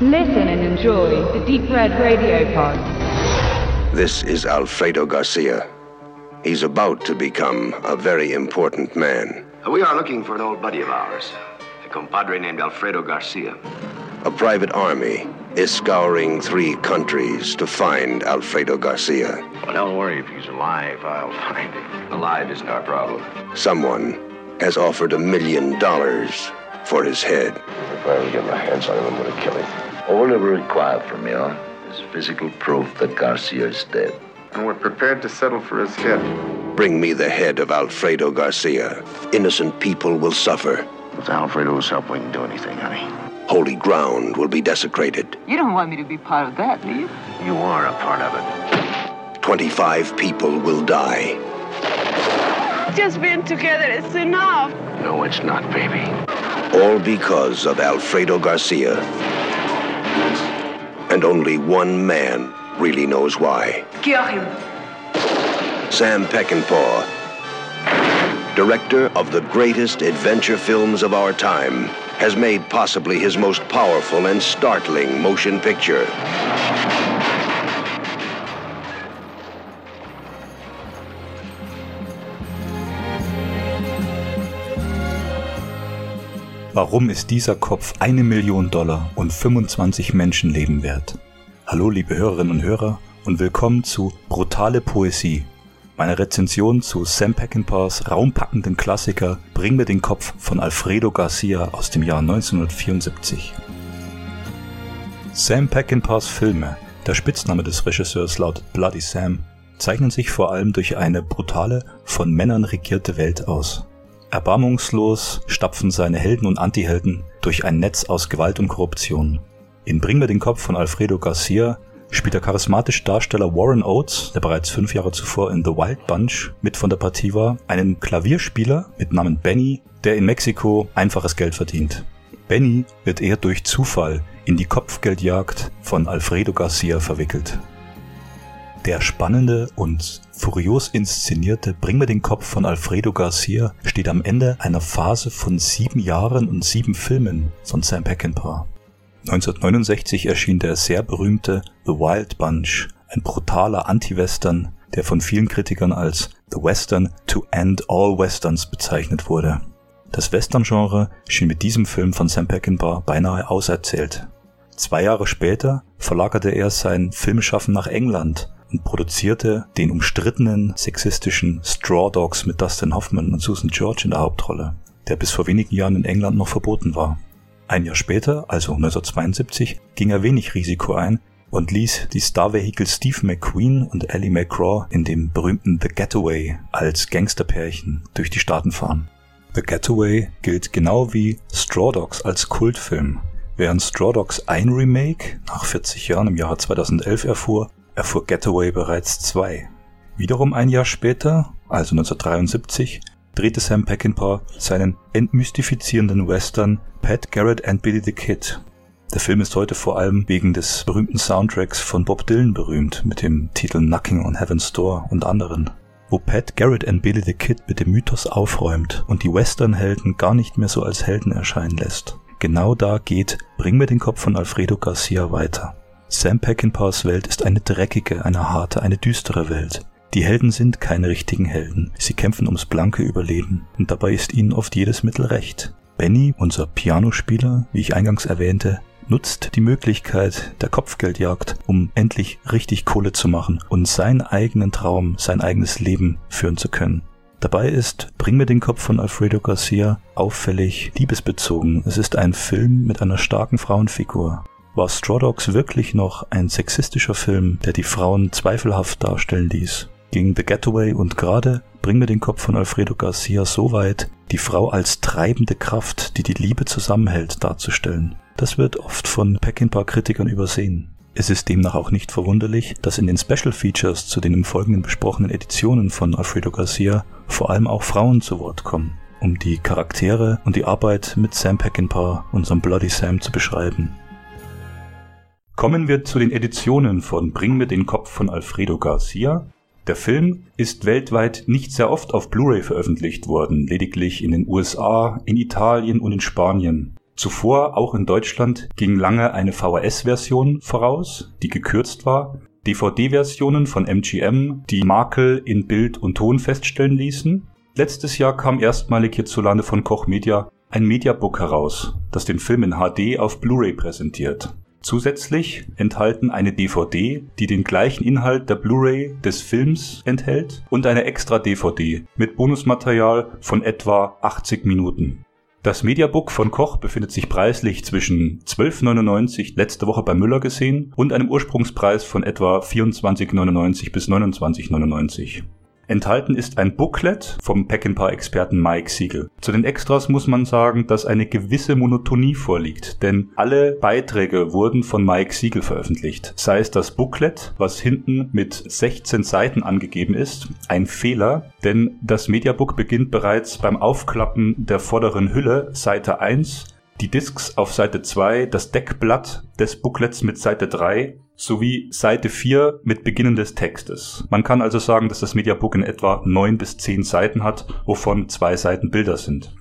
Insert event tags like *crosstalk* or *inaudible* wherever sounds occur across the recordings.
Listen and enjoy the Deep Red Radio Pod. This is Alfredo Garcia. He's about to become a very important man. We are looking for an old buddy of ours, a compadre named Alfredo Garcia. A private army is scouring three countries to find Alfredo Garcia. Well, don't worry. If he's alive, I'll *laughs* find him. Alive isn't our problem. Someone has offered a million dollars for his head. If I ever get my hands on him, I'm going to kill him. All ever required from you is physical proof that Garcia is dead. And we're prepared to settle for his head. Bring me the head of Alfredo Garcia. Innocent people will suffer. With Alfredo's help, we can do anything, honey. Holy ground will be desecrated. You don't want me to be part of that, do you? You are a part of it. 25 people will die. Just being together is enough. No, it's not, baby. All because of Alfredo Garcia. And only one man really knows why. Cure him. Sam Peckinpah, director of the greatest adventure films of our time, has made possibly his most powerful and startling motion picture. Warum ist dieser Kopf eine Million Dollar und 25 Menschenleben wert? Hallo liebe Hörerinnen und Hörer und willkommen zu Brutale Poesie, meine Rezension zu Sam Peckinpahs raumpackenden Klassiker Bring mir den Kopf von Alfredo Garcia aus dem Jahr 1974. Sam Peckinpahs Filme, der Spitzname des Regisseurs lautet Bloody Sam, zeichnen sich vor allem durch eine brutale, von Männern regierte Welt aus. Erbarmungslos stapfen seine Helden und Antihelden durch ein Netz aus Gewalt und Korruption. In Bring mir den Kopf von Alfredo Garcia spielt der charismatische Darsteller Warren Oates, der bereits fünf Jahre zuvor in The Wild Bunch mit von der Partie war, einen Klavierspieler mit Namen Benny, der in Mexiko einfaches Geld verdient. Benny wird eher durch Zufall in die Kopfgeldjagd von Alfredo Garcia verwickelt. Der spannende und furios inszenierte Bring mir den Kopf von Alfredo Garcia steht am Ende einer Phase von sieben Jahren und sieben Filmen von Sam Peckinpah. 1969 erschien der sehr berühmte The Wild Bunch, ein brutaler Anti-Western, der von vielen Kritikern als The Western to End All Westerns bezeichnet wurde. Das Western-Genre schien mit diesem Film von Sam Peckinpah beinahe auserzählt. Zwei Jahre später verlagerte er sein Filmschaffen nach England und produzierte den umstrittenen sexistischen Straw Dogs mit Dustin Hoffman und Susan George in der Hauptrolle, der bis vor wenigen Jahren in England noch verboten war. Ein Jahr später, also 1972, ging er wenig Risiko ein und ließ die Star-Vehikel Steve McQueen und Ellie McGraw in dem berühmten The Getaway als Gangsterpärchen durch die Staaten fahren. The Getaway gilt genau wie Straw Dogs als Kultfilm. Während Straw Dogs ein Remake nach 40 Jahren im Jahre 2011 erfuhr, erfuhr Getaway bereits zwei. Wiederum ein Jahr später, also 1973, drehte Sam Peckinpah seinen entmystifizierenden Western Pat Garrett and Billy the Kid. Der Film ist heute vor allem wegen des berühmten Soundtracks von Bob Dylan berühmt mit dem Titel Knocking on Heaven's Door und anderen, wo Pat Garrett and Billy the Kid mit dem Mythos aufräumt und die Westernhelden gar nicht mehr so als Helden erscheinen lässt. Genau da geht Bring mir den Kopf von Alfredo Garcia weiter. Sam Peckinpahs Welt ist eine dreckige, eine harte, eine düstere Welt. Die Helden sind keine richtigen Helden. Sie kämpfen ums blanke Überleben. Und dabei ist ihnen oft jedes Mittel recht. Benny, unser Pianospieler, wie ich eingangs erwähnte, nutzt die Möglichkeit der Kopfgeldjagd, um endlich richtig Kohle zu machen und seinen eigenen Traum, sein eigenes Leben führen zu können. Dabei ist Bring mir den Kopf von Alfredo Garcia auffällig liebesbezogen. Es ist ein Film mit einer starken Frauenfigur. War Straw Dogs wirklich noch ein sexistischer Film, der die Frauen zweifelhaft darstellen ließ? ging The Getaway und gerade Bring mir den Kopf von Alfredo Garcia so weit, die Frau als treibende Kraft, die die Liebe zusammenhält, darzustellen. Das wird oft von Peckinpah-Kritikern übersehen. Es ist demnach auch nicht verwunderlich, dass in den Special Features zu den im Folgenden besprochenen Editionen von Alfredo Garcia vor allem auch Frauen zu Wort kommen, um die Charaktere und die Arbeit mit Sam Peckinpah, unserem Bloody Sam, zu beschreiben. Kommen wir zu den Editionen von Bring mir den Kopf von Alfredo Garcia der Film ist weltweit nicht sehr oft auf Blu-ray veröffentlicht worden, lediglich in den USA, in Italien und in Spanien. Zuvor, auch in Deutschland, ging lange eine VHS-Version voraus, die gekürzt war, DVD-Versionen von MGM, die Makel in Bild und Ton feststellen ließen. Letztes Jahr kam erstmalig hierzulande von Koch Media ein Mediabook heraus, das den Film in HD auf Blu-ray präsentiert. Zusätzlich enthalten eine DVD, die den gleichen Inhalt der Blu-ray des Films enthält und eine extra DVD mit Bonusmaterial von etwa 80 Minuten. Das Mediabook von Koch befindet sich preislich zwischen 12,99 letzte Woche bei Müller gesehen und einem Ursprungspreis von etwa 24,99 bis 29,99. Enthalten ist ein Booklet vom Peckinpah-Experten Mike Siegel. Zu den Extras muss man sagen, dass eine gewisse Monotonie vorliegt, denn alle Beiträge wurden von Mike Siegel veröffentlicht. Sei es das Booklet, was hinten mit 16 Seiten angegeben ist, ein Fehler, denn das Mediabook beginnt bereits beim Aufklappen der vorderen Hülle, Seite 1, die Discs auf Seite 2, das Deckblatt des Booklets mit Seite 3 sowie Seite 4 mit Beginnen des Textes. Man kann also sagen, dass das Mediabook in etwa 9 bis 10 Seiten hat, wovon zwei Seiten Bilder sind.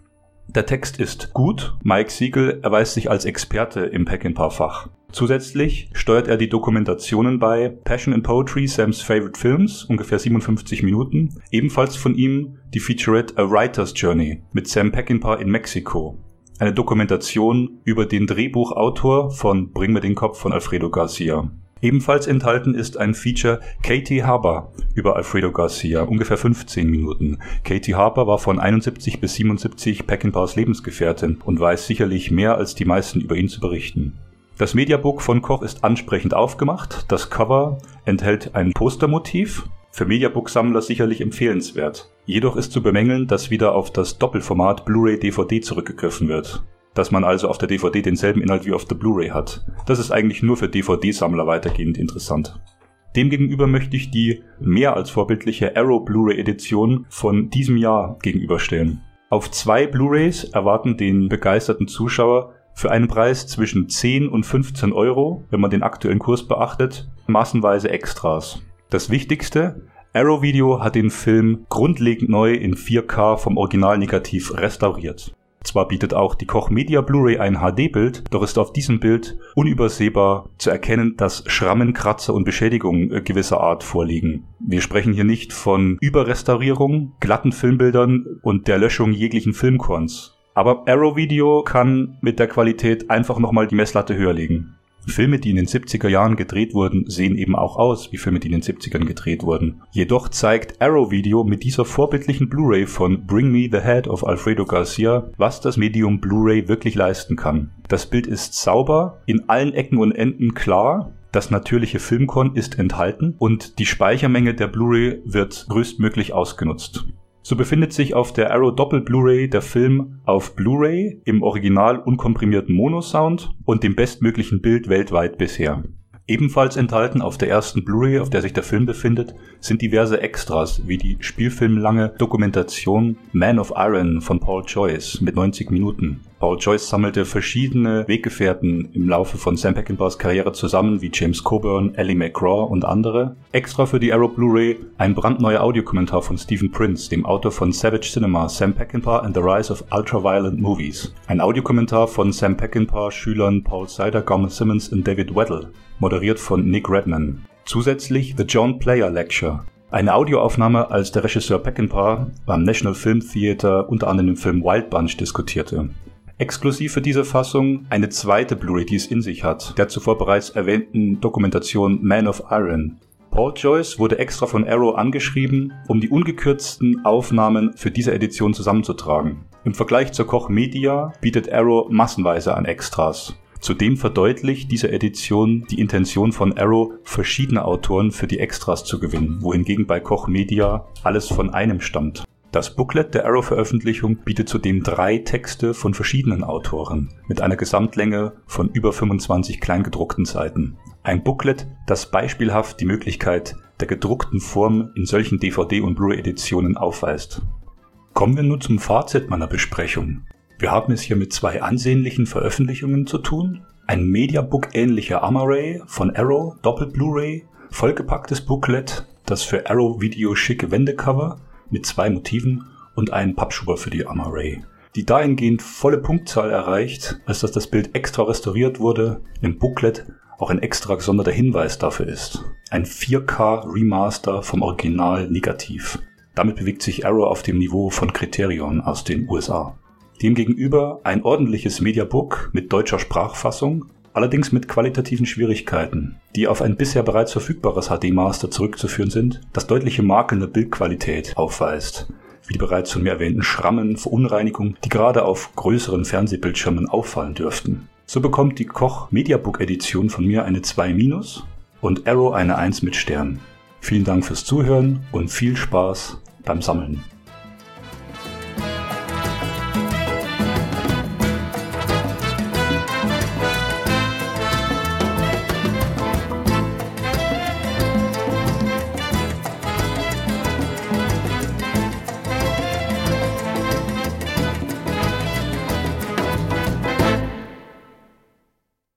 Der Text ist gut. Mike Siegel erweist sich als Experte im Pack-and-Par-Fach. Zusätzlich steuert er die Dokumentationen bei Passion and Poetry, Sam's Favorite Films, ungefähr 57 Minuten. Ebenfalls von ihm die Featurette A Writer's Journey mit Sam Peckinpah in Mexiko. Eine Dokumentation über den Drehbuchautor von Bring mir den Kopf von Alfredo Garcia. Ebenfalls enthalten ist ein Feature Katie Harper über Alfredo Garcia, ungefähr 15 Minuten. Katie Harper war von 71 bis 77 Peckinpahs Lebensgefährtin und weiß sicherlich mehr als die meisten über ihn zu berichten. Das Mediabook von Koch ist ansprechend aufgemacht. Das Cover enthält ein Postermotiv. Für Mediabook-Sammler sicherlich empfehlenswert. Jedoch ist zu bemängeln, dass wieder auf das Doppelformat Blu-ray DVD zurückgegriffen wird dass man also auf der DVD denselben Inhalt wie auf der Blu-ray hat. Das ist eigentlich nur für DVD-Sammler weitergehend interessant. Demgegenüber möchte ich die mehr als vorbildliche Arrow Blu-ray Edition von diesem Jahr gegenüberstellen. Auf zwei Blu-rays erwarten den begeisterten Zuschauer für einen Preis zwischen 10 und 15 Euro, wenn man den aktuellen Kurs beachtet, massenweise Extras. Das Wichtigste, Arrow Video hat den Film grundlegend neu in 4K vom Originalnegativ restauriert. Zwar bietet auch die Koch Media Blu-ray ein HD-Bild, doch ist auf diesem Bild unübersehbar zu erkennen, dass Schrammen, Kratzer und Beschädigungen äh, gewisser Art vorliegen. Wir sprechen hier nicht von Überrestaurierung, glatten Filmbildern und der Löschung jeglichen Filmkorns. Aber Arrow Video kann mit der Qualität einfach nochmal die Messlatte höher legen. Filme, die in den 70er Jahren gedreht wurden, sehen eben auch aus wie Filme, die in den 70ern gedreht wurden. Jedoch zeigt Arrow Video mit dieser vorbildlichen Blu-ray von Bring Me the Head of Alfredo Garcia, was das Medium Blu-ray wirklich leisten kann. Das Bild ist sauber, in allen Ecken und Enden klar, das natürliche Filmkorn ist enthalten und die Speichermenge der Blu-ray wird größtmöglich ausgenutzt. So befindet sich auf der Arrow Doppel Blu-ray der Film auf Blu-ray im original unkomprimierten Mono-Sound und dem bestmöglichen Bild weltweit bisher. Ebenfalls enthalten auf der ersten Blu-ray, auf der sich der Film befindet, sind diverse Extras, wie die spielfilmlange Dokumentation Man of Iron von Paul Joyce mit 90 Minuten. Paul Joyce sammelte verschiedene Weggefährten im Laufe von Sam Peckinpahs Karriere zusammen, wie James Coburn, Ellie McGraw und andere. Extra für die Arrow Blu-ray ein brandneuer Audiokommentar von Stephen Prince, dem Autor von Savage Cinema, Sam Peckinpah and the Rise of Ultraviolent Movies. Ein Audiokommentar von Sam Peckinpah Schülern Paul Sider, Garment Simmons und David Weddle moderiert von Nick Redman. Zusätzlich The John Player Lecture, eine Audioaufnahme, als der Regisseur Peckinpah beim National Film Theater unter anderem im Film Wild Bunch diskutierte. Exklusiv für diese Fassung eine zweite Blu-ray, die es in sich hat, der zuvor bereits erwähnten Dokumentation Man of Iron. Paul Joyce wurde extra von Arrow angeschrieben, um die ungekürzten Aufnahmen für diese Edition zusammenzutragen. Im Vergleich zur Koch Media bietet Arrow massenweise an Extras. Zudem verdeutlicht diese Edition die Intention von Arrow, verschiedene Autoren für die Extras zu gewinnen, wohingegen bei Koch Media alles von einem stammt. Das Booklet der Arrow-Veröffentlichung bietet zudem drei Texte von verschiedenen Autoren mit einer Gesamtlänge von über 25 kleingedruckten Seiten. Ein Booklet, das beispielhaft die Möglichkeit der gedruckten Form in solchen DVD- und Blu-ray-Editionen aufweist. Kommen wir nun zum Fazit meiner Besprechung. Wir haben es hier mit zwei ansehnlichen Veröffentlichungen zu tun. Ein Mediabook-ähnlicher Amaray von Arrow, Doppel Blu-ray, vollgepacktes Booklet, das für Arrow Video schicke Wendecover mit zwei Motiven und einen Pappschuber für die Amaray. die dahingehend volle Punktzahl erreicht, als dass das Bild extra restauriert wurde, im Booklet auch ein extra gesonderter Hinweis dafür ist. Ein 4K Remaster vom Original Negativ. Damit bewegt sich Arrow auf dem Niveau von Criterion aus den USA. Demgegenüber ein ordentliches Mediabook mit deutscher Sprachfassung, allerdings mit qualitativen Schwierigkeiten, die auf ein bisher bereits verfügbares HD-Master zurückzuführen sind, das deutliche Makeln der Bildqualität aufweist, wie die bereits von mir erwähnten Schrammen, Verunreinigungen, die gerade auf größeren Fernsehbildschirmen auffallen dürften. So bekommt die Koch Mediabook Edition von mir eine 2- und Arrow eine 1 mit Stern. Vielen Dank fürs Zuhören und viel Spaß beim Sammeln.